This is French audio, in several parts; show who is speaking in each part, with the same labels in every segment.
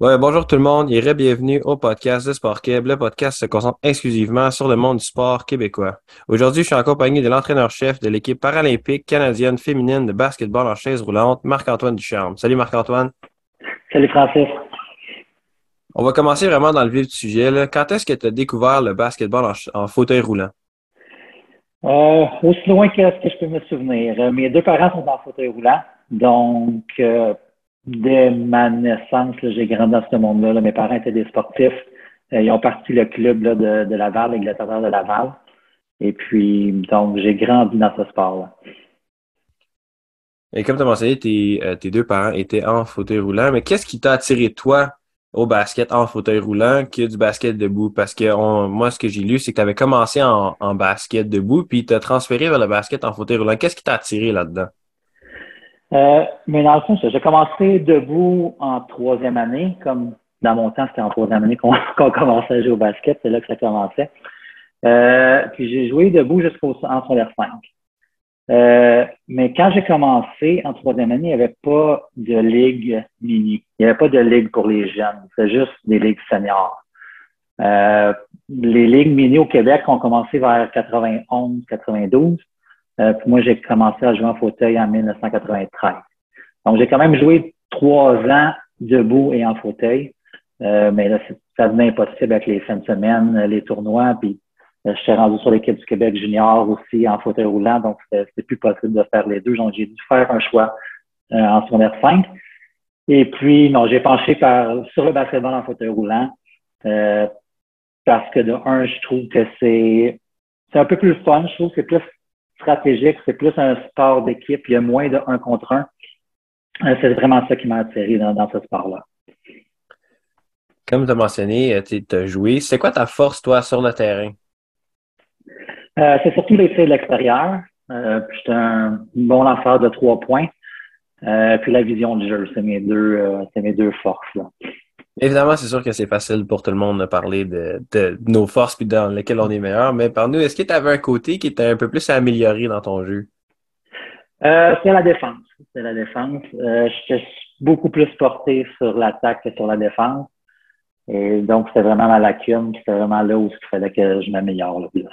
Speaker 1: Ouais, bonjour tout le monde et bienvenue au podcast de Sport Québec. Le podcast se concentre exclusivement sur le monde du sport québécois. Aujourd'hui, je suis en compagnie de l'entraîneur-chef de l'équipe paralympique canadienne féminine de basketball en chaise roulante, Marc-Antoine Ducharme. Salut Marc-Antoine.
Speaker 2: Salut Francis.
Speaker 1: On va commencer vraiment dans le vif du sujet. Là. Quand est-ce que tu as découvert le basketball en, fauteuil roulant?
Speaker 2: Euh, aussi loin que ce que je peux me souvenir. Euh, mes deux parents sont en fauteuil roulant. Donc, euh, dès ma naissance, j'ai grandi dans ce monde-là. Mes parents étaient des sportifs. Euh, ils ont parti le club de, de Laval, l'Angleterre de Laval. Et puis, donc, j'ai grandi dans ce sport-là.
Speaker 1: Et comme tu as mentionné, tes, euh, tes, deux parents étaient en fauteuil roulant, mais qu'est-ce qui t'a attiré, toi, au basket en fauteuil roulant que du basket debout? Parce que moi, ce que j'ai lu, c'est que tu avais commencé en, en, basket debout, puis tu as transféré vers le basket en fauteuil roulant. Qu'est-ce qui t'a attiré là-dedans?
Speaker 2: Euh, mais dans le fond, j'ai commencé debout en troisième année, comme dans mon temps, c'était en troisième année qu'on commençait à jouer au basket, c'est là que ça commençait. Euh, puis j'ai joué debout jusqu'au en secondaire 5. Euh, mais quand j'ai commencé en troisième année, il n'y avait pas de ligue mini. Il n'y avait pas de ligue pour les jeunes. C'était juste des ligues seniors. Euh, les ligues mini au Québec ont commencé vers 91-92. Euh, puis moi, j'ai commencé à jouer en fauteuil en 1993. Donc, j'ai quand même joué trois ans debout et en fauteuil. Euh, mais là, ça devenait impossible avec les fins de semaine, les tournois. Puis, euh, je suis rendu sur l'équipe du Québec junior aussi en fauteuil roulant. Donc, c'était plus possible de faire les deux. Donc, j'ai dû faire un choix en secondaire 5. Et puis, non, j'ai penché par, sur le basketball en fauteuil roulant. parce que de un, je trouve que c'est c'est un peu plus fun. Je trouve que c'est plus stratégique, c'est plus un sport d'équipe, il y a moins de un contre un. Euh, c'est vraiment ça qui m'a attiré dans, ce sport-là.
Speaker 1: Comme tu as mentionné, euh, tu as joué. C'est quoi ta force, toi, sur le terrain?
Speaker 2: Euh, c'est surtout les tirs de l'extérieur. Euh, j'étais un bon lanceur de trois points. puis la vision du jeu, c'est mes deux, c'est mes deux forces. Là.
Speaker 1: Évidemment, c'est sûr que c'est facile pour tout le monde de parler de, nos forces puis dans lesquelles on est meilleur, mais par nous, est-ce que tu avais un côté qui était un peu plus amélioré dans ton jeu?
Speaker 2: Euh, c'est la défense. C'est la défense. Euh, J'étais beaucoup plus porté sur l'attaque que sur la défense. Et donc, c'était vraiment ma lacune. C'était vraiment là où il fallait que je m'améliore le plus.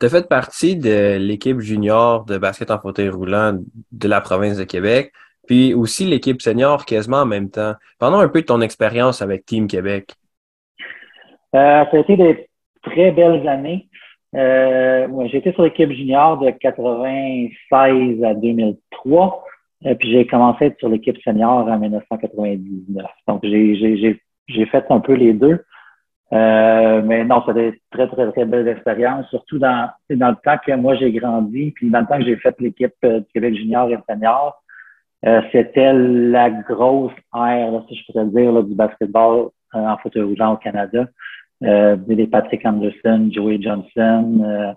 Speaker 1: Tu as fait partie de l'équipe junior de basket en fauteuil roulant de la province de Québec puis aussi l'équipe senior quasiment en même temps. Parlons un peu de ton expérience avec Team Québec.
Speaker 2: Euh, ça a été des très belles années. Euh, j'ai été sur l'équipe junior de 96 à 2003, euh, puis j'ai commencé à être sur l'équipe senior en 1999. Donc, j'ai fait un peu les deux. Euh, mais non, c'était des très, très, très belles expériences, surtout dans, dans le temps que moi j'ai grandi, puis dans le temps que j'ai fait l'équipe du Québec junior et senior. Euh, c'était la grosse ère, si je pourrais dire, du basketball euh, en fauteuil roulant au Canada. Euh, des Patrick Anderson, Joey Johnson,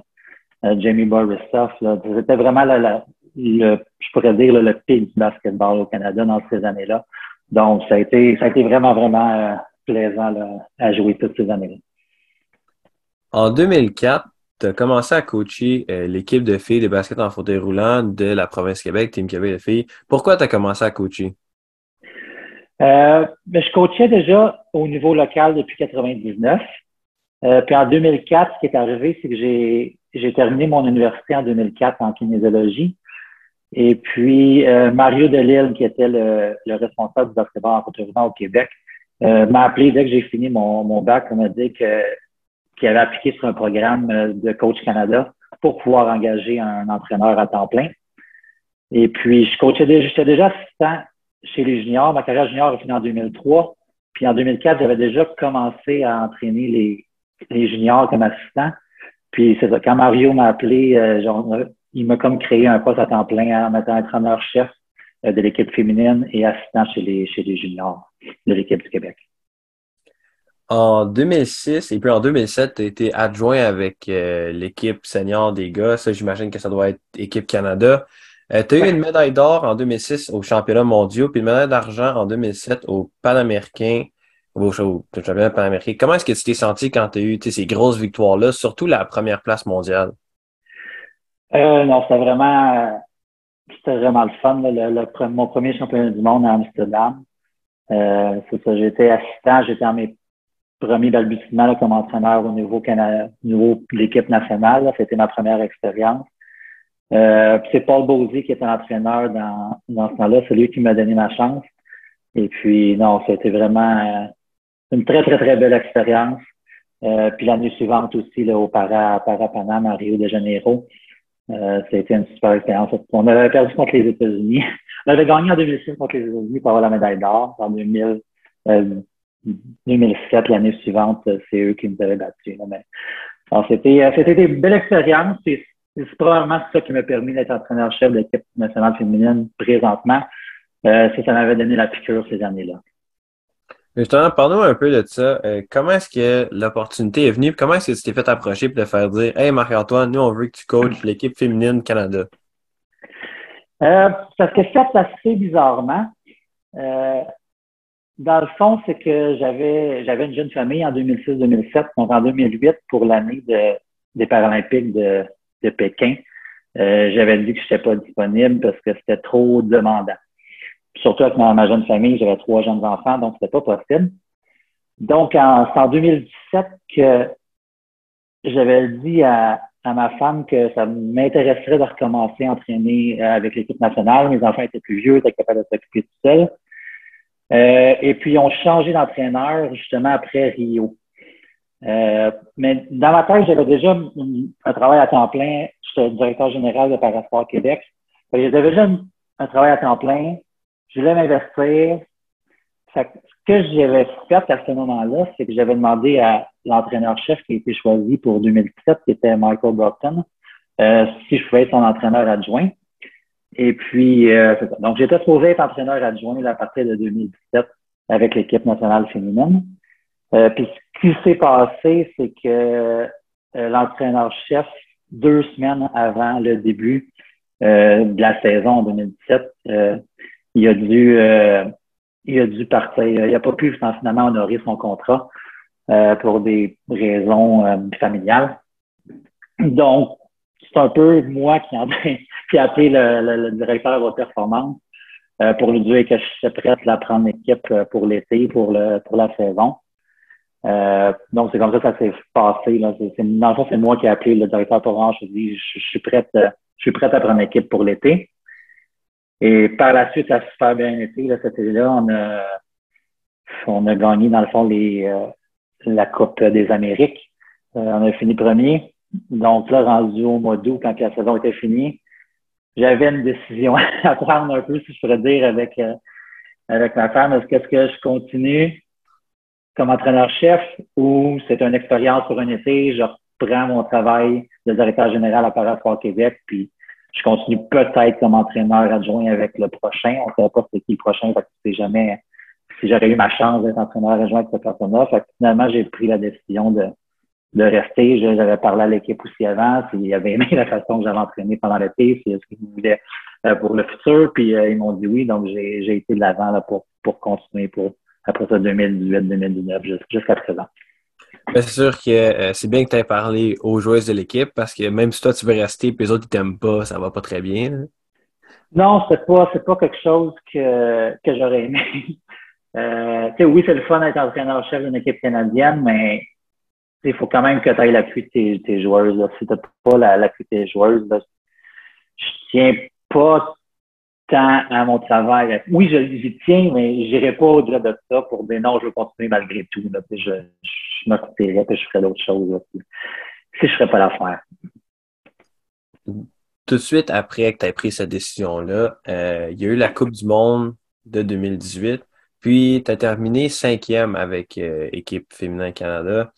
Speaker 2: euh, Jamie Borisoff. C'était vraiment le, je pourrais dire, le pic du basketball au Canada dans ces années-là. Donc, ça a été, ça a été vraiment, vraiment plaisant à jouer toutes ces années-là.
Speaker 1: En 2004, tu as commencé à coacher euh, l'équipe de filles de basket en fauteuil roulant de la province Québec, Team Québec de filles. Pourquoi tu as commencé à coacher?
Speaker 2: Euh, ben, je coachais déjà au niveau local depuis 99. Euh, puis en 2004, ce qui est arrivé, c'est que j'ai, terminé mon université en 2004 en kinésiologie. Et puis, Mario Delille, qui était le, le, responsable du basketball en fauteuil roulant au Québec, m'a appelé dès que j'ai fini mon, bac. On m'a dit que qui avait appliqué sur un programme euh, de Coach Canada pour pouvoir engager un entraîneur à temps plein. Et puis, je coachais déjà, j'étais déjà assistant chez les juniors. Ma carrière junior a fini en 2003. Puis en 2004, j'avais déjà commencé à entraîner les, juniors comme assistant. Puis c'est ça, quand Mario m'a appelé, euh, genre, il m'a comme créé un poste à temps plein en mettant entraîneur-chef euh, de l'équipe féminine et assistant chez les juniors de l'équipe du Québec.
Speaker 1: En 2006 et puis en 2007, tu as été adjoint avec euh, l'équipe senior des gars. Ça, j'imagine que ça doit être équipe Canada. Euh, tu as eu une médaille d'or en 2006 au championnat mondial, puis une médaille d'argent en 2007 au Panaméricain, au, championnat panaméricain. Comment est-ce que tu t'es senti quand tu as eu ces grosses victoires-là, surtout la première place mondiale?
Speaker 2: Euh, non, c'était vraiment, c'était vraiment le fun. Le, mon premier championnat du monde à Amsterdam. Euh, c'est ça, j'étais assistant, j'étais en mes premiers balbutiements comme entraîneur au niveau, niveau de l'équipe nationale. C'était ma première expérience. Euh, c'est Paul Bosey qui était l'entraîneur dans, ce temps-là. C'est lui qui m'a donné ma chance. Et puis, non, c'était vraiment euh, une très, très, très belle expérience. Euh, puis l'année suivante aussi, au Para, à Rio de Janeiro. Euh, c'était une super expérience. On avait perdu contre les États-Unis. On avait gagné en 2006 contre les États-Unis pour avoir la médaille d'or. En 2000, 2007, l'année suivante, c'est eux qui nous avaient battus. Mais, c'était, c'était des belles expériences. C'est, c'est probablement ça qui m'a permis d'être entraîneur-chef de l'équipe nationale féminine présentement. Euh, ça, ça m'avait donné la piqûre ces années-là.
Speaker 1: Justement, parle-nous un peu de ça. Euh, comment est-ce que l'opportunité est venue? Comment est-ce que tu t'es fait approcher pour te faire dire Hey Marc-Antoine, nous on veut que tu coaches l'équipe féminine Canada?
Speaker 2: Euh, ça s'est fait assez bizarrement. Euh, dans le fond, c'est que j'avais j'avais une jeune famille en 2006-2007, donc en 2008 pour l'année de, des Paralympiques de, de Pékin. Euh, j'avais dit que je n'étais pas disponible parce que c'était trop demandant. Surtout avec ma, jeune famille, j'avais trois jeunes enfants, donc c'était pas possible. Donc, c'est en 2017 que j'avais dit à, à ma femme que ça m'intéresserait de recommencer à entraîner euh, avec l'équipe nationale. Mes enfants étaient plus vieux, étaient capables de s'occuper tout seuls. Euh, et puis, ils ont changé d'entraîneur justement après Rio. Euh, mais dans ma tête, j'avais déjà un, travail à temps plein. J'étais directeur général de Parasport Québec. J'avais déjà un, travail à temps plein. Je voulais m'investir. Ce que j'avais fait à ce moment-là, c'est que j'avais demandé à l'entraîneur-chef qui a été choisi pour 2017, qui était Michael Brockton, euh, si je pouvais être son entraîneur adjoint. Et puis, euh, donc j'étais supposé être entraîneur adjoint à partir de 2017 avec l'équipe nationale féminine. Euh, puis ce qui s'est passé, c'est que euh, l'entraîneur-chef, deux semaines avant le début euh, de la saison en 2017, il a dû il a dû partir. Il n'a pas pu finalement honorer son contrat pour des raisons familiales. Donc, c'est un peu moi qui, en, qui a appelé le, directeur de performance pour lui dire que je suis prête à prendre l'équipe pour l'été, pour, le, pour la saison. Euh, donc, c'est comme ça que ça s'est passé. Là. C'est, dans le fond, c'est moi qui ai appelé le directeur Orange. Je dit, je, suis prête, euh, je suis prête à prendre l'équipe pour l'été. Et par la suite, ça a super bien été. Là, cet été-là, on a, on a gagné, dans le fond, les, euh, la Coupe des Amériques. on a fini premier. Donc là, rendu au mois d'août, quand la saison était finie, j'avais une décision à prendre un peu, si je pourrais dire, avec, avec ma femme. Est-ce que, que je continue comme entraîneur-chef ou c'est une expérience pour un été, je reprends mon travail de directeur général à Parasport Québec, puis je continue peut-être comme entraîneur adjoint avec le prochain. On ne sait pas c'est qui le prochain, parce que c'est jamais si j'aurais eu ma chance d'être entraîneur adjoint avec cette personne-là. Fait que finalement, j'ai pris la décision de, de rester. J'avais parlé à l'équipe aussi avant, s'il y avait aimé la façon que j'avais entraîné pendant l'été, si ce qu'ils voulaient euh, pour le futur. Puis euh, ils m'ont dit oui, donc j'ai été de l'avant pour, pour continuer pour après ça 2018-2019 jusqu'à présent.
Speaker 1: C'est sûr que euh, c'est bien que tu aies parlé aux joueuses de l'équipe parce que même si toi tu veux rester et les autres ils t'aiment pas, ça va pas très bien.
Speaker 2: Non, c'est pas c'est pas quelque chose que, que j'aurais aimé. Euh, oui, c'est le fun d'être entraîneur-chef d'une équipe canadienne, mais il faut quand même que tu aies l'appui de tes, joueuses. Là. Si tu n'as pas l'appui de tes joueuses, là, je tiens pas tant à mon travail. Oui, j'y tiens, mais j'irai pas au-delà de ça pour dire non, je veux continuer malgré tout. Là, je, je me je ferais d'autres choses. si je ne ferais pas l'affaire.
Speaker 1: Tout de suite après que tu aies pris cette décision-là, euh, il y a eu la Coupe du Monde de 2018, puis tu as terminé cinquième avec euh, équipe féminin Canada.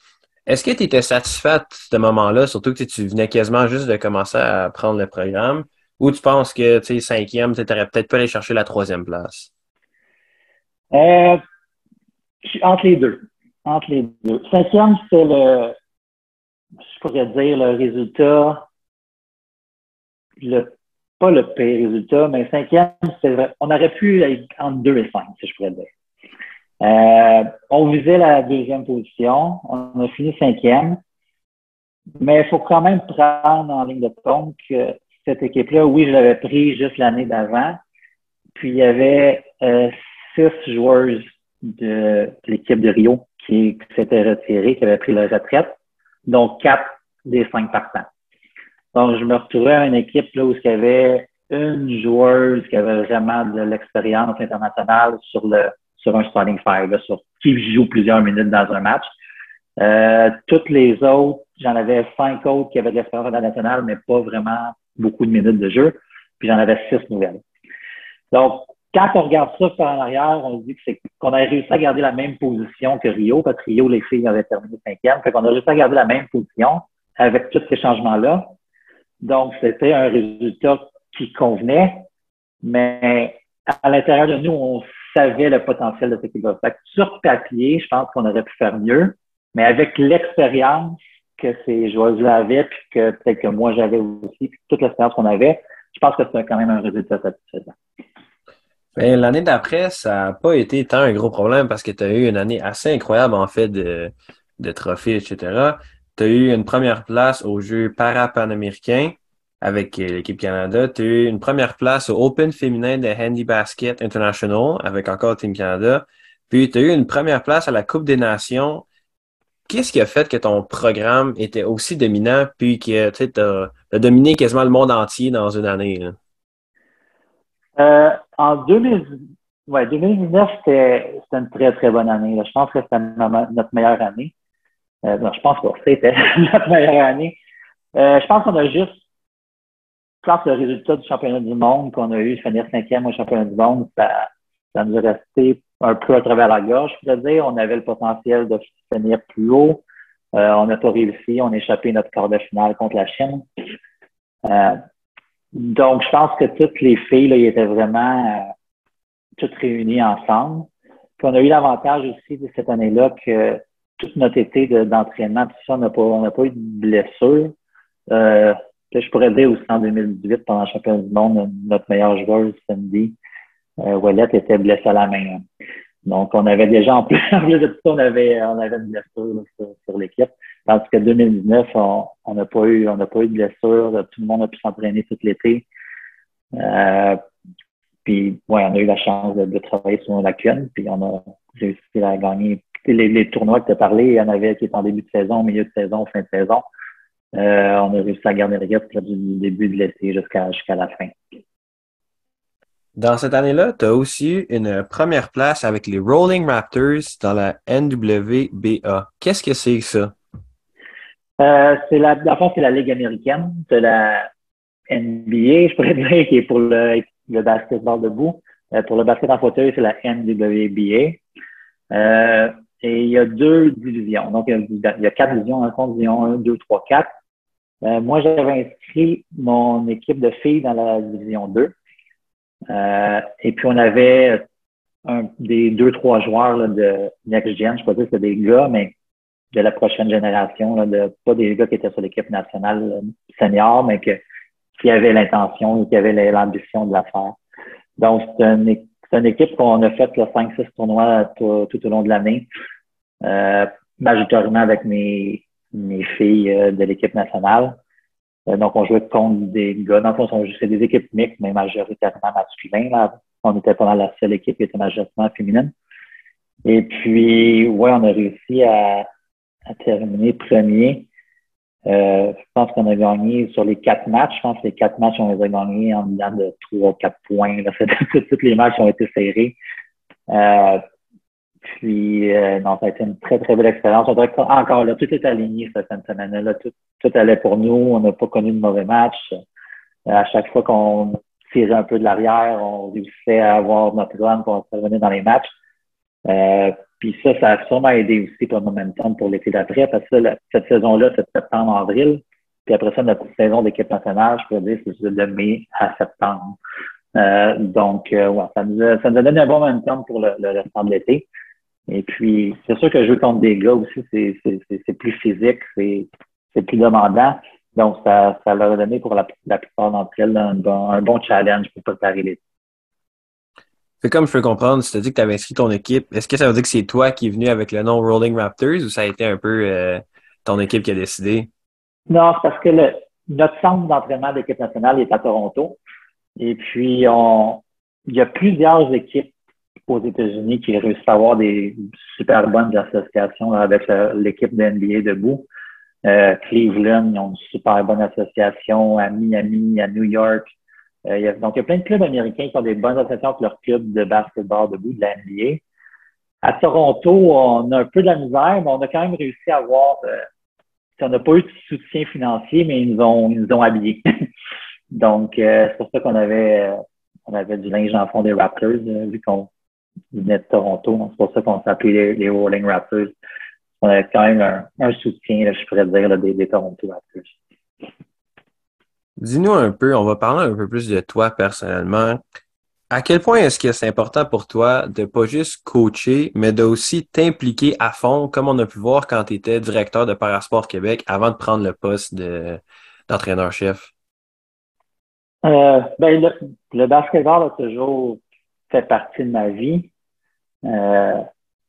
Speaker 1: Est-ce que tu étais satisfaite de ce moment-là, surtout que tu venais quasiment juste de commencer à prendre le programme? Ou tu penses que, tu sais, cinquième, tu n'aurais peut-être pas aller chercher la troisième place?
Speaker 2: Euh, entre les deux. Entre les deux. Cinquième, c'est le, je pourrais dire, le résultat, le, pas le pire résultat, mais cinquième. On aurait pu être entre deux et cinq, si je pourrais dire. Euh, on visait la deuxième position. On a fini cinquième. Mais il faut quand même prendre en ligne de compte que cette équipe-là, oui, je l'avais pris juste l'année d'avant. Puis il y avait euh, six joueuses de l'équipe de Rio qui, s'était retirée, qui avait pris la retraite, donc quatre des cinq partants. Donc, je me retrouvais à une équipe là, où il y avait une joueuse qui avait vraiment de l'expérience internationale sur le sur un starting five, sur qui joue plusieurs minutes dans un match. Euh, toutes les autres, j'en avais cinq autres qui avaient de l'expérience internationale, mais pas vraiment beaucoup de minutes de jeu. Puis j'en avais six nouvelles. Donc, quand on regarde ça par en arrière, on se dit qu'on a réussi à garder la même position que Rio, parce que Rio, les filles avaient terminé cinquième. Fait qu'on a réussi à garder la même position avec tous ces changements-là. Donc, c'était un résultat qui convenait, mais à l'intérieur de nous, on savait le potentiel de cette équipe-là. Sur papier, je pense qu'on aurait pu faire mieux, mais avec l'expérience que ces joueurs-là avaient, puis que peut-être que moi j'avais aussi, puis toute l'expérience qu'on avait, je pense que c'est quand même un résultat satisfaisant.
Speaker 1: Ben, l'année d'après, ça n'a pas été tant un gros problème parce que tu as eu une année assez incroyable en fait de, de trophées, etc. Tu as eu une première place aux Jeux para-panaméricains avec euh, l'équipe Canada. Tu as eu une première place au Open féminin de Handy Basket International avec encore Team Canada. Puis tu as eu une première place à la Coupe des Nations. Qu'est-ce qui a fait que ton programme était aussi dominant puis que tu as, dominé quasiment le monde entier dans une année?
Speaker 2: Euh, en 2019, c'était une très, très bonne année. Je pense que c'était notre meilleure année. Euh, non, je pense pas. C'était notre meilleure année. Je pense qu'on a juste je pense que le résultat du championnat du monde qu'on a eu, finir cinquième au championnat du monde, ça, nous est resté un peu à travers la gorge, je pourrais dire. On avait le potentiel de finir plus haut. Euh, on n'a pas réussi. On a échappé notre quart de finale contre la Chine. Euh, donc, je pense que toutes les filles, étaient vraiment euh, toutes réunies ensemble. Puis on a eu l'avantage aussi de cette année-là que toute notre été d'entraînement, tout ça, on n'a pas, pas eu de blessure. Je pourrais dire aussi en 2018, pendant le championnat du monde, notre meilleur joueur, Cindy euh, était blessé à la main. Donc, on avait déjà, en plus, de tout ça, on avait, une blessure sur, l'équipe. Parce que 2019, on n'a pas eu, on pas eu de blessure. Tout le monde a pu s'entraîner tout l'été. Euh, puis, ouais, on a eu la chance de, travailler sur nos lacunes. Puis, on a réussi à gagner les, les tournois que tu as parlé. Il y en avait qui étaient en début de saison, milieu de saison, fin de saison. Euh, on a réussi à garder le gap du début de l'été jusqu'à la fin.
Speaker 1: Dans cette année-là, tu as aussi eu une première place avec les Rolling Raptors dans la NWBA. Qu'est-ce que c'est ça?
Speaker 2: Euh, c'est la, c'est la Ligue américaine de la NBA, je pourrais dire, qui est pour le, le basketball debout. Euh, pour le basket en fauteuil, c'est la NWBA. Euh, et il y a deux divisions. Donc, il y a, quatre divisions, un compte, division 1, 2, 3, 4. moi, j'avais inscrit mon équipe de filles dans la division 2. Euh, et puis, on avait un, des deux, trois joueurs là, de Next Gen. Je ne sais pas si c'était des gars, mais de la prochaine génération, là, de, pas des gars qui étaient sur l'équipe nationale euh, senior, mais que, qui avaient l'intention et qui avaient l'ambition de la faire. Donc, c'est une, une, équipe qu'on a fait 5-6 tournois tout, au long de l'année, euh, majoritairement avec mes, mes filles euh, de l'équipe nationale. Euh, donc, on jouait contre des gars. Dans le fond, c'est des équipes mixtes, mais majoritairement masculines. Là. On était pendant la seule équipe qui était majoritairement féminine. Et puis, ouais, on a réussi à, à terminer premier. Euh, je pense qu'on a gagné sur les quatre matchs. Je pense que les quatre matchs, on les a gagnés en dedans de trois, quatre points. Là. Tous les matchs ont été serrés. Euh, puis, euh, non, ça a été une très, très belle expérience. On encore là, tout est aligné cette semaine-là. Tout, tout allait pour nous. On n'a pas connu de mauvais match. Euh, à chaque fois qu'on tirait un peu de l'arrière, on réussissait à avoir notre run pour revenir dans les matchs. Puis ça, ça a sûrement aidé aussi pour le momentum pour l'été d'après, parce que cette saison-là, c'est septembre-avril. Puis après ça, notre saison d'équipe nationale, je peux dire, c'est de mai à septembre. Euh, donc, euh, ouais, ça nous, a, ça nous a donné un bon momentum pour le, le de l'été. Et puis, c'est sûr que jouer contre des gars aussi, c'est plus physique, c'est plus demandant. Donc, ça, ça leur a donné pour la, plupart d'entre elles un bon, un bon challenge pour préparer les.
Speaker 1: Comme je peux comprendre, tu as dit que tu avais inscrit ton équipe. Est-ce que ça veut dire que c'est toi qui es venu avec le nom Rolling Raptors ou ça a été un peu euh, ton équipe qui a décidé?
Speaker 2: Non, c'est parce que notre centre d'entraînement d'équipe nationale est à Toronto. Et puis, il y a plusieurs équipes aux États-Unis qui réussissent à avoir des super bonnes associations avec l'équipe de NBA debout. Euh, Cleveland, ils ont une super bonne association à Miami, à New York. Euh, donc, il y a plein de clubs américains qui ont des bonnes associations avec leurs clubs de basketball debout de la. À Toronto, on a un peu de la misère, mais on a quand même réussi à avoir. Euh, on n'a pas eu de soutien financier, mais ils nous ont, ils nous ont habillés. donc, euh, c'est pour ça qu'on avait, on avait du linge en fond des Raptors, vu qu'on venait de Toronto. C'est pour ça qu'on s'appelait les, Rolling Raptors. On avait quand même un, soutien, je pourrais dire, des, des Toronto Raptors.
Speaker 1: Dis-nous un peu, on va parler un peu plus de toi personnellement. À quel point est-ce que c'est important pour toi de pas juste coacher, mais de aussi t'impliquer à fond, comme on a pu voir quand tu étais directeur de Parasport Québec avant de prendre le poste d'entraîneur-chef?
Speaker 2: Euh, ben, le, le, basketball a toujours fait partie de ma vie. Euh,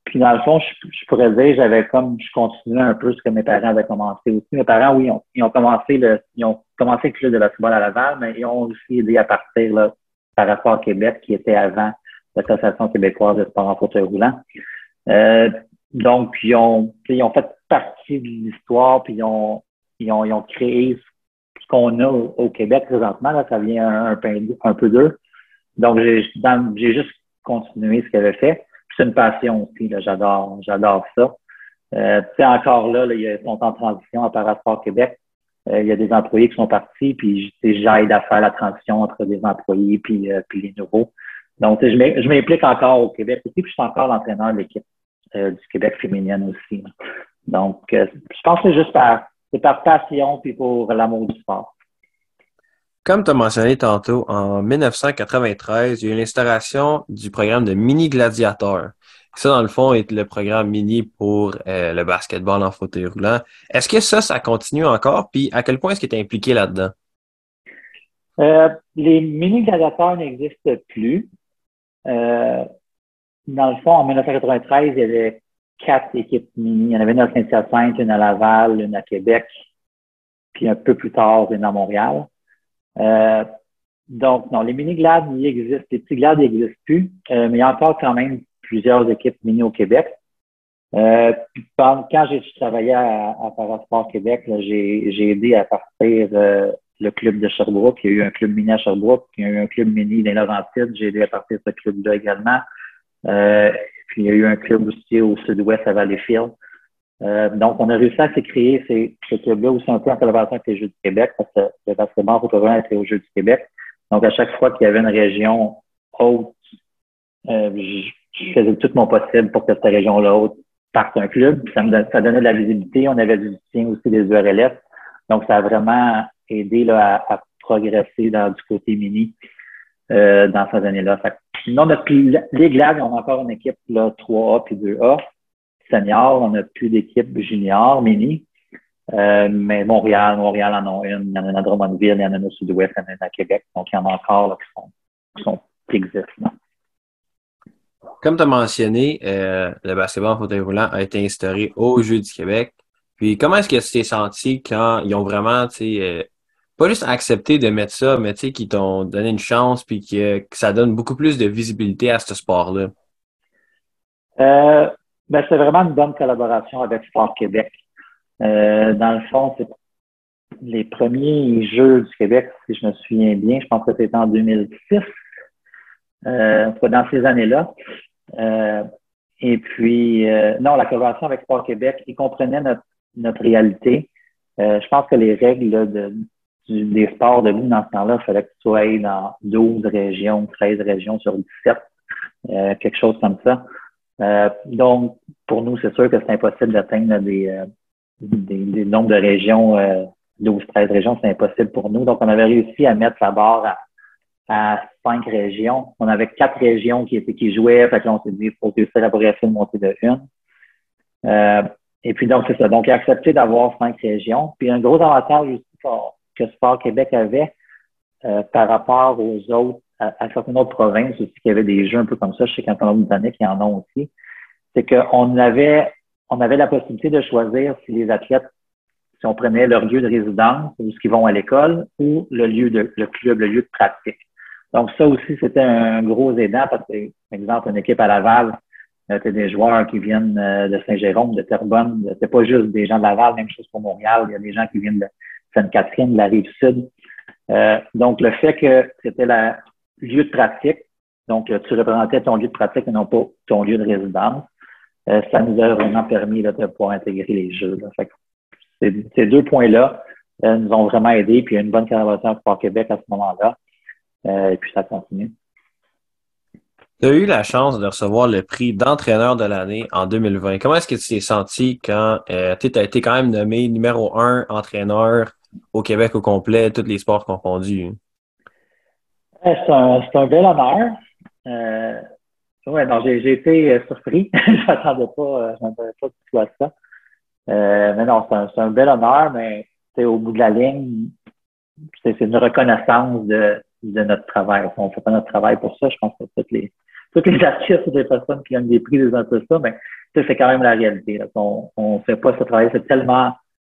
Speaker 2: puis dans le fond, je, pourrais dire, j'avais comme je continuais un peu ce que mes parents avaient commencé aussi. Mes parents, oui, ils ont, commencé le ils ont commencé le club de basketball à Laval, mais ils ont aussi aidé à partir là, par rapport à Québec, qui était avant l'Association québécoise de sport en fauteuil roulant. Euh, donc, ils ont, ils ont fait partie de l'histoire, puis ils ont, ils ont, ils ont créé ce qu'on a au, Québec présentement. Là, ça vient un, peu, un peu d'eux. Donc, j'ai juste continué ce qu'elle avait fait. C'est une passion aussi. J'adore, j'adore ça. Euh, encore là, là, ils sont en transition à Parasport Québec. Euh, il y a des employés qui sont partis, puis j'aide à faire la transition entre des employés puis, euh, puis les nouveaux. Donc, je m'implique encore au Québec aussi, puis je suis encore l'entraîneur de l'équipe euh, du Québec féminine aussi. Donc, je pense que c'est juste par, par passion puis pour l'amour du sport.
Speaker 1: Comme tu as mentionné tantôt, en 1993, il y a eu l'instauration du programme de mini gladiateur. Ça, dans le fond, est le programme mini pour euh, le basketball en fauteuil roulant. Est-ce que ça, ça continue encore? Puis à quel point est-ce que tu es impliqué là-dedans?
Speaker 2: Euh, les mini gladiateurs n'existent plus. Euh, dans le fond, en 1993, il y avait quatre équipes mini. Il y en avait une à Saint-Hyacinthe, une à Laval, une à Québec, puis un peu plus tard, une à Montréal. Donc, non, les mini-glades, ils existent. Les petits glades n'existent plus, mais il y a encore quand même plusieurs équipes mini au Québec. Euh, quand j'ai travaillé à, à Parasport Québec, j'ai aidé à partir euh, le club de Sherbrooke. Il y a eu un club mini à Sherbrooke, il y a eu un club mini dans Laurentides. J'ai aidé à partir ce club-là également. Euh, puis il y a eu un club aussi au sud-ouest à Valleyfield. Euh, donc, on a réussi à créer ces, ce club-là aussi un peu en collaboration avec les Jeux du Québec, parce que le basketball au était aux Jeux du Québec. Donc, à chaque fois qu'il y avait une région haute, euh, je faisais tout mon possible pour que cette région-là parte un club. Ça, me ça donnait de la visibilité. On avait du soutien aussi des URLF. Donc, ça a vraiment aidé là, à, progresser dans, du côté mini euh, dans ces années-là. Sinon, notre, les Glades ont encore une équipe là, 3A puis 2A. Senior, on n'a plus d'équipe junior, mini. Euh, mais Montréal, Montréal en a une. Il y en a à Drummondville, il y en a au sud-ouest, il y en a à Québec. Donc, il y en a encore là, qui, sont, qui, sont, qui existent
Speaker 1: comme tu as mentionné, euh, le basketball en fauteuil roulant a été instauré au Jeux du Québec. Puis comment est-ce que tu t'es senti quand ils ont vraiment, tu sais, euh, pas juste accepté de mettre ça, mais tu sais, qu'ils t'ont donné une chance puis que, ça donne beaucoup plus de visibilité à ce sport-là?
Speaker 2: Euh, ben, c'est vraiment une bonne collaboration avec Sport Québec. Euh, dans le fond, c'est les premiers Jeux du Québec, si je me souviens bien, je pense que c'était en 2006. Euh, dans ces années-là. Euh, et puis, euh, non, la collaboration avec Sport Québec, ils comprenaient notre, notre réalité. Euh, je pense que les règles de, des sports de nous dans ce temps-là, il fallait que tu sois dans 12 régions, 13 régions sur 17, euh, quelque chose comme ça. Donc, pour nous, c'est sûr que c'est impossible d'atteindre des, des, des, nombres de régions, 12, 13 régions, c'est impossible pour nous. Donc, on avait réussi à mettre la barre à à cinq régions. On avait quatre régions qui étaient qui jouaient, fait on s'est dit, faut réussir à progresser de de une. Euh, et puis donc, c'est ça. Donc, il a accepté d'avoir cinq régions. Puis un gros avantage aussi que Sport Québec avait euh, par rapport aux autres, à, certaines autres provinces aussi qui avaient des jeux un peu comme ça, je sais qu'en Colombie-Britannique, qui en ont aussi, c'est qu'on avait on avait la possibilité de choisir si les athlètes, si on prenait leur lieu de résidence, ou ce qu'ils vont à l'école, ou le lieu de le club, le lieu de pratique. Donc, ça aussi, c'était un gros aidant parce que, par exemple, une équipe à Laval, c'était des joueurs qui viennent de Saint-Jérôme, de Terrebonne. C'est pas juste des gens de Laval, même chose pour Montréal. Il y a des gens qui viennent de Sainte-Catherine, de la Rive-Sud. donc, le fait que c'était le lieu de pratique, donc tu représentais ton lieu de pratique et non pas ton lieu de résidence, ça nous a vraiment permis de pouvoir intégrer les jeux. ces deux points-là, euh, nous ont vraiment aidés, puis il y a une bonne collaboration pour Québec à ce moment-là. Euh, et puis ça continue.
Speaker 1: Tu as eu la chance de recevoir le prix d'entraîneur de l'année en 2020. Comment est-ce que tu t'es senti quand euh, tu as été quand même nommé numéro un entraîneur au Québec au complet, tous les sports confondus?
Speaker 2: C'est un, un, bel honneur. Euh, ouais, non, j'ai été surpris. je m'attendais pas, pas du tout à ça. mais non, c'est un, un, bel honneur, mais au bout de la ligne, c'est une reconnaissance de, de notre travail. On ne fait pas notre travail pour ça. Je pense que toutes les, toutes les des personnes qui ont des prix, des peu ça, mais c'est quand même la réalité. On ne fait pas ce travail. C'est tellement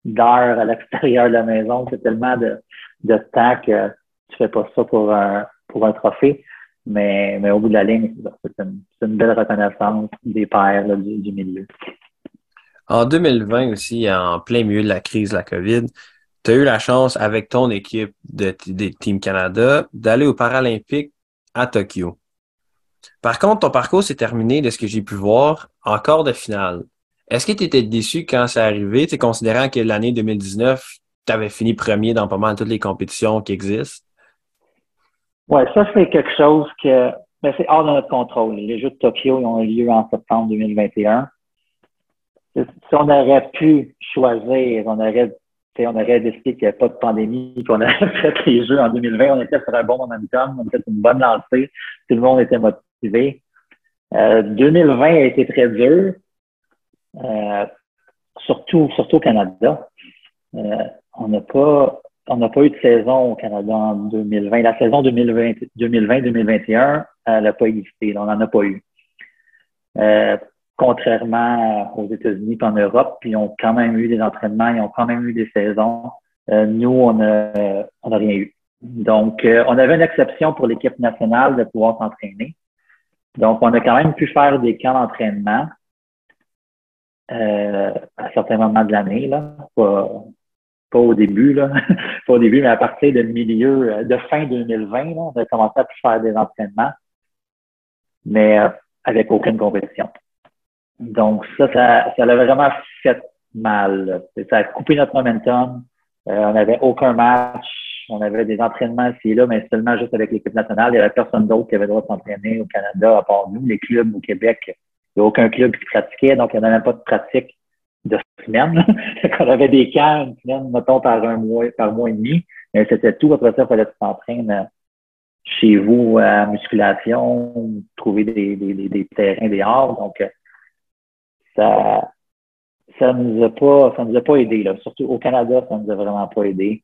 Speaker 2: d'heures à l'extérieur de la maison, c'est tellement de, de temps que tu fais pas ça pour un, pour un trophée. Mais, mais au bout de la ligne, c'est une, belle reconnaissance des pairs du, milieu.
Speaker 1: En 2020 aussi, en plein milieu de la crise de la COVID, tu as eu la chance avec ton équipe de, Team Canada d'aller aux Paralympiques à Tokyo. Par contre, ton parcours s'est terminé, de ce que j'ai pu voir, en quart de finale. Est-ce que tu étais déçu quand c'est arrivé, considérant que l'année 2019, tu avais fini premier dans pas mal toutes les compétitions qui existent?
Speaker 2: Oui, ça, c'est quelque chose que ben, c'est hors de notre contrôle. Les Jeux de Tokyo ont eu lieu en septembre 2021 si on aurait pu choisir, on aurait, on aurait décidé qu'il n'y avait pas de pandémie, qu'on aurait fait les jeux en 2020, on était sur un bon momentum, on était une bonne lancée, tout le monde était motivé. Euh, 2020 a été très dur, euh, surtout, surtout au Canada. Euh, on n'a pas, on n'a pas eu de saison au Canada en 2020. La saison 2020-2021, elle n'a pas existé. On n'en a pas eu. Euh, contrairement aux États-Unis et en Europe, puis ils ont quand même eu des entraînements, ils ont quand même eu des saisons. Euh, nous, on n'a on a rien eu. Donc, euh, on avait une exception pour l'équipe nationale de pouvoir s'entraîner. Donc, on a quand même pu faire des camps d'entraînement euh, à certains moments de l'année, là. Pas, au début, là. pas au début, mais à partir de milieu, de fin 2020, là, on a commencé à faire des entraînements, mais avec aucune compétition. Donc, ça, ça, ça l'a vraiment fait mal. Ça a coupé notre momentum. Euh, on n'avait aucun match. On avait des entraînements ici et là, mais seulement juste avec l'équipe nationale. Il n'y avait personne d'autre qui avait le droit de s'entraîner au Canada, à part nous, les clubs au Québec. Il n'y a aucun club qui pratiquait, donc il n'y avait même pas de pratique de semaine. on avait des camps une semaine, mettons, par un mois, par mois et demi. C'était tout. Après ça, il fallait s'entraîner chez vous à musculation, trouver des, des, des, des terrains. Donc, ça ça nous a pas ça nous a pas aidé là. surtout au Canada ça nous a vraiment pas aidé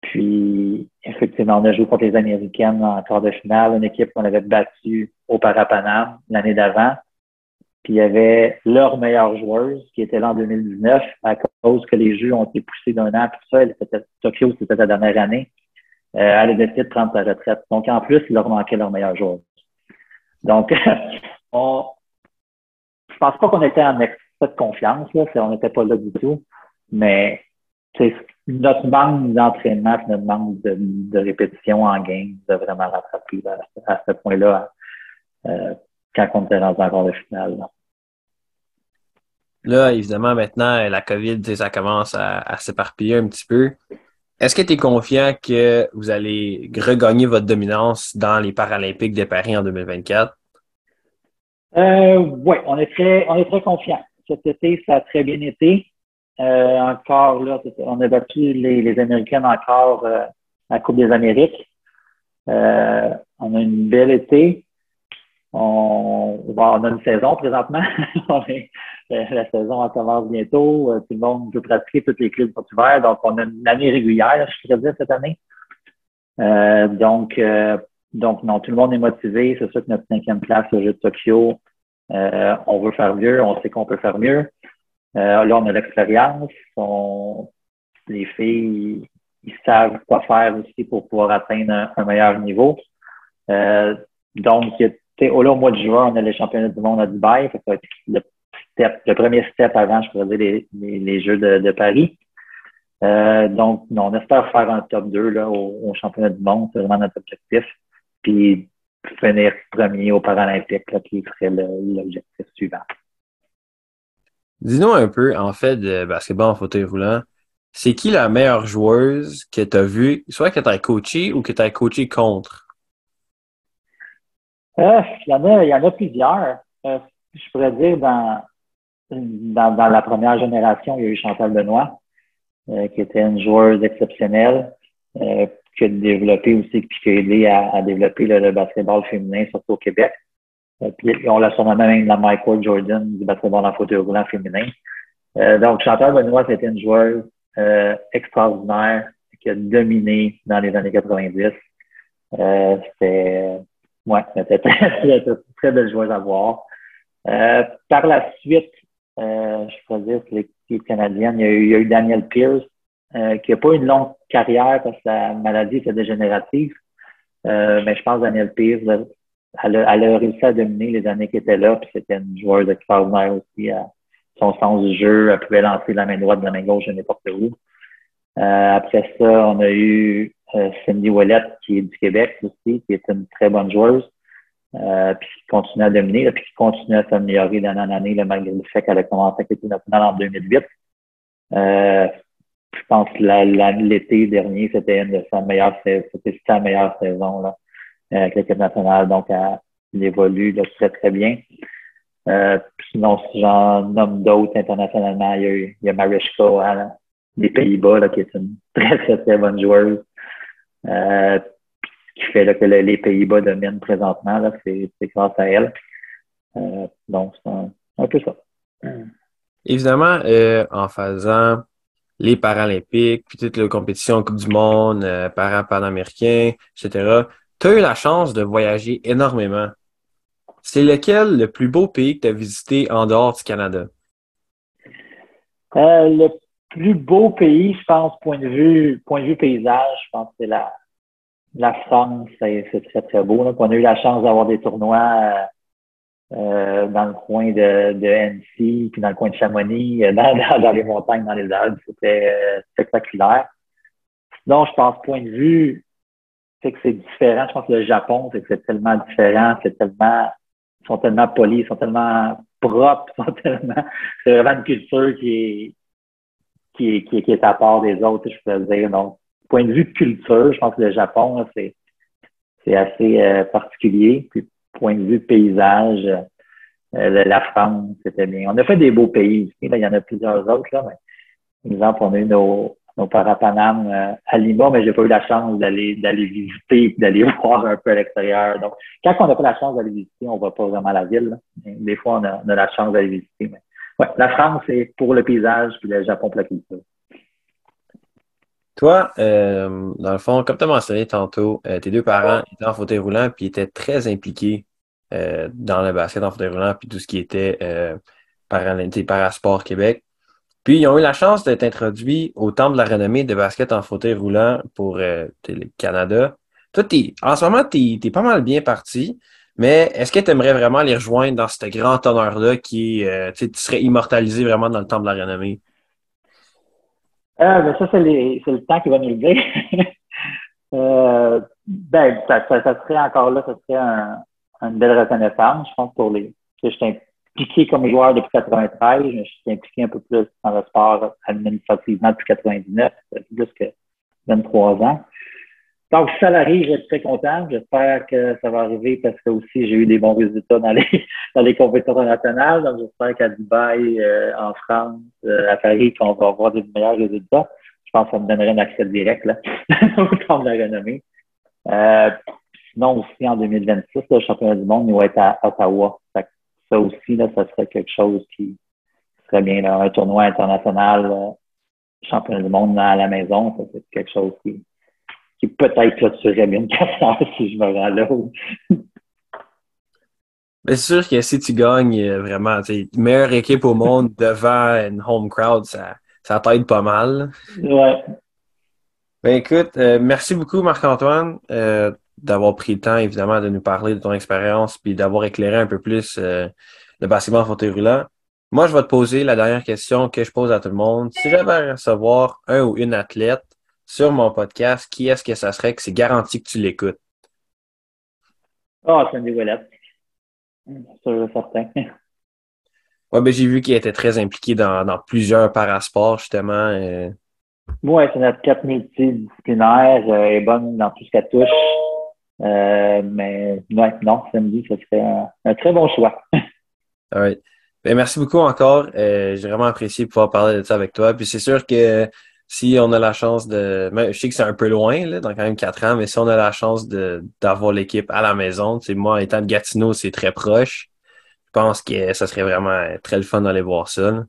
Speaker 2: puis effectivement on a joué contre les américaines en quart de finale une équipe qu'on avait battue au Parapanam l'année d'avant puis il y avait leur meilleure joueuse qui était là en 2019 à cause que les jeux ont été poussés d'un an tout ça. Elle était, Tokyo c'était la dernière année. Euh, elle a décidé de prendre sa retraite. Donc en plus il leur manquait leur meilleure joueuse. Donc on je pense pas qu'on était en excès de confiance, là, on n'était pas là du tout, mais notre manque d'entraînement notre manque de, répétition en game a vraiment rattrapé à, ce point-là euh, quand on était dans un quart de finale.
Speaker 1: Là. évidemment, maintenant, la COVID, ça commence à, s'éparpiller un petit peu. Est-ce que tu es confiant que vous allez regagner votre dominance dans les Paralympiques de Paris en 2024?
Speaker 2: Euh, oui, on est très, on est très confiant. Cet été, ça a très bien été. Euh, encore là, on a battu les, les Américaines encore euh, à la Coupe des Amériques. On a une belle été. On, on a une saison présentement. la saison commence bientôt. Tout le monde peut pratiquer, tous les clubs sont ouverts. Donc, on a une année régulière, je pourrais dire, cette année. donc, donc, non, tout le monde est motivé. C'est sûr que notre cinquième place au jeu de Tokyo, euh, on veut faire mieux, on sait qu'on peut faire mieux. Euh, là, on a l'expérience. les filles ils savent quoi faire aussi pour pouvoir atteindre un, meilleur niveau. Euh, donc, au, mois de juin, on a les championnats du monde à Dubaï. le, step, le premier step avant, je pourrais les, Jeux de, Paris. Euh, donc, on espère faire un top 2 là, au, championnat du monde. C'est vraiment notre objectif. Puis, finir premier aux Paralympiques, là, qui serait l'objectif suivant.
Speaker 1: Dis-nous un peu, en fait, de basketball en fauteuil roulant. C'est qui la meilleure joueuse que tu as vue, soit que tu as coaché ou que tu as coaché contre?
Speaker 2: Il, y en a, il y en a plusieurs. Euh, je pourrais dire, dans, dans, dans, la première génération, il y a eu Chantal Benoît, euh, qui était une joueuse exceptionnelle. Euh, qui a développé aussi, puis qui a aidé à, développer le, basketball féminin, surtout au Québec. On l'a surnommé même la Michael Jordan du basketball en fauteuil roulant féminin. Donc, Chantal Benoît, c'était une joueuse extraordinaire qui a dominé dans les années 90. Euh, c'était ouais, c'était très, très, belle joueuse à voir. par la suite, je pourrais dire l'équipe canadienne, il y a eu, il y a eu Daniel Pierce, euh, qui n'a pas une longue carrière parce que la maladie était dégénérative. Euh, mais je pense que Daniel Pierce, elle a, elle a, réussi à dominer les années qu'elle était là, puis c'était une joueuse extraordinaire aussi. À son sens du jeu, elle pouvait lancer la main droite de la main gauche de n'importe où. Euh, après ça, on a eu euh, Cindy Ouellette, qui est du Québec aussi, qui est une très bonne joueuse, euh, puis qui continue à dominer, puis qui continue à s'améliorer d'année en année, malgré le fait qu'elle a commencé l'équipe nationale en 2008. Euh, je pense que l'été dernier, c'était une de sa meilleures c'était sa meilleure saison avec l'équipe nationale. Donc, elle, évolue très, très bien. Sinon, si j'en nomme d'autres internationalement, il y a, il des Pays-Bas, qui est une très, très, très bonne joueuse. Euh, ce qui fait là, que les Pays-Bas dominent présentement, là, c'est, grâce à elle. Euh, donc, c'est un, peu ça.
Speaker 1: Évidemment, euh, en faisant les Paralympiques, puis toutes les compétitions Coupe du Monde, euh, para-panaméricains, etc. Tu as eu la chance de voyager énormément. C'est lequel le plus beau pays que tu as visité en dehors du Canada?
Speaker 2: Euh, le plus beau pays, je pense, point de vue, point de vue paysage, je pense que c'est la, la France. C'est très, très beau. On a eu la chance d'avoir des tournois euh, euh, dans le coin de, de puis dans le coin de Chamonix, euh, dans, dans, les montagnes, dans les Alpes. C'était euh, spectaculaire. Sinon, je pense, point de vue, c'est que c'est différent. Je pense que le Japon, c'est que c'est tellement différent, c'est tellement, ils sont tellement polis, ils sont tellement propres, ils sont tellement, c'est vraiment une culture qui est, qui est, qui est, à part des autres, je peux dire. Donc, point de vue culture, je pense que le Japon, c'est, assez particulier. Puis, point de vue paysage, euh, la France, c'était bien. On a fait des beaux pays ici. il y en a plusieurs autres. Là, mais, par exemple, on a eu nos, nos parapanam euh, à Lima, mais j'ai pas eu la chance d'aller d'aller visiter d'aller voir un peu à l'extérieur. Donc, quand on n'a pas la chance d'aller visiter, on va pas vraiment la ville. Des fois, on a, la chance d'aller visiter. Mais, ouais, la France, c'est pour le paysage, puis le Japon pour la culture.
Speaker 1: Toi, euh, dans le fond, comme tu as mentionné tantôt, tes deux parents étaient en fauteuil roulant puis étaient très impliqués euh, dans le basket en fauteuil roulant, puis tout ce qui était euh, Parasport Québec. Puis ils ont eu la chance d'être introduits au Temple de la renommée de basket en fauteuil roulant pour euh, le Canada. Toi, en ce moment, tu es, pas mal bien parti, mais est-ce que tu aimerais vraiment les rejoindre dans ce grand honneur-là qui euh, tu serais immortalisé vraiment dans le Temple de la renommée?
Speaker 2: Euh, ben ça, c'est le temps qui va nous le dire. euh, ben, ça, ça, serait encore là, ça serait un, une belle reconnaissance, je pense, pour les. Je suis impliqué comme joueur depuis 93, mais je suis impliqué un peu plus dans le sport administrativement depuis 99, plus que 23 ans. Donc, si ça je suis très content. J'espère que ça va arriver parce que aussi j'ai eu des bons résultats dans les dans les compétitions internationales. Donc, j'espère qu'à Dubaï, euh, en France, euh, à Paris, qu'on va avoir des meilleurs résultats. Je pense que ça me donnerait un accès direct là, au de la renommée. Euh, Sinon, aussi, en 2026, le championnat du monde, il va être à Ottawa. Ça aussi, là, ça serait quelque chose qui serait bien. un tournoi international, euh, championnat du monde à la maison, ça c'est quelque chose qui, qui peut-être clôturerait bien une carrière si je me rends là.
Speaker 1: c'est sûr que si tu gagnes euh, vraiment, meilleure équipe au monde devant une home crowd, ça, ça t'aide pas mal.
Speaker 2: Ouais.
Speaker 1: Ben écoute, euh, merci beaucoup Marc-Antoine euh, d'avoir pris le temps évidemment de nous parler de ton expérience puis d'avoir éclairé un peu plus euh, le basketball en fauteuil roulant. Moi, je vais te poser la dernière question que je pose à tout le monde. Si j'avais à recevoir un ou une athlète sur mon podcast, qui est-ce que ça serait que c'est garanti que tu l'écoutes?
Speaker 2: Ah, oh, Cindy Ouellette. C'est certain.
Speaker 1: Ouais, ben j'ai vu qu'il était très impliqué dans, dans plusieurs parasports, justement.
Speaker 2: Oui, c'est notre quatre multidisciplinaire. Euh, est bonne dans tout ce qu'elle touche. Euh, mais ouais, non, samedi, ça serait un, très bon choix.
Speaker 1: oui. Ben, merci beaucoup encore. Euh, J'ai vraiment apprécié pouvoir parler de ça avec toi. Puis c'est sûr que si on a la chance de. Je sais que c'est un peu loin, là, dans quand même quatre ans, mais si on a la chance d'avoir l'équipe à la maison, tu moi, étant de Gatineau, c'est très proche. Je pense que ça serait vraiment très le fun d'aller voir ça.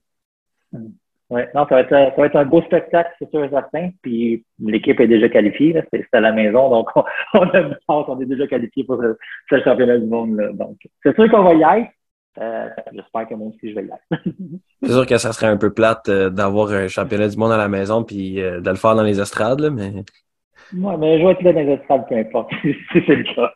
Speaker 2: Oui, non, ça va, être, un beau spectacle, c'est sûr et certain. Puis l'équipe est déjà qualifiée, c'est à la maison, donc on, a on est déjà qualifié pour ce, championnat du monde. Donc, c'est sûr qu'on va y être. Euh, J'espère que moi aussi je vais y être.
Speaker 1: c'est sûr que ça serait un peu plate euh, d'avoir un championnat du monde à la maison puis euh, de le faire dans les estrades, là, mais.
Speaker 2: Oui, mais je vais être là dans les estrades, peu importe, si c'est le cas.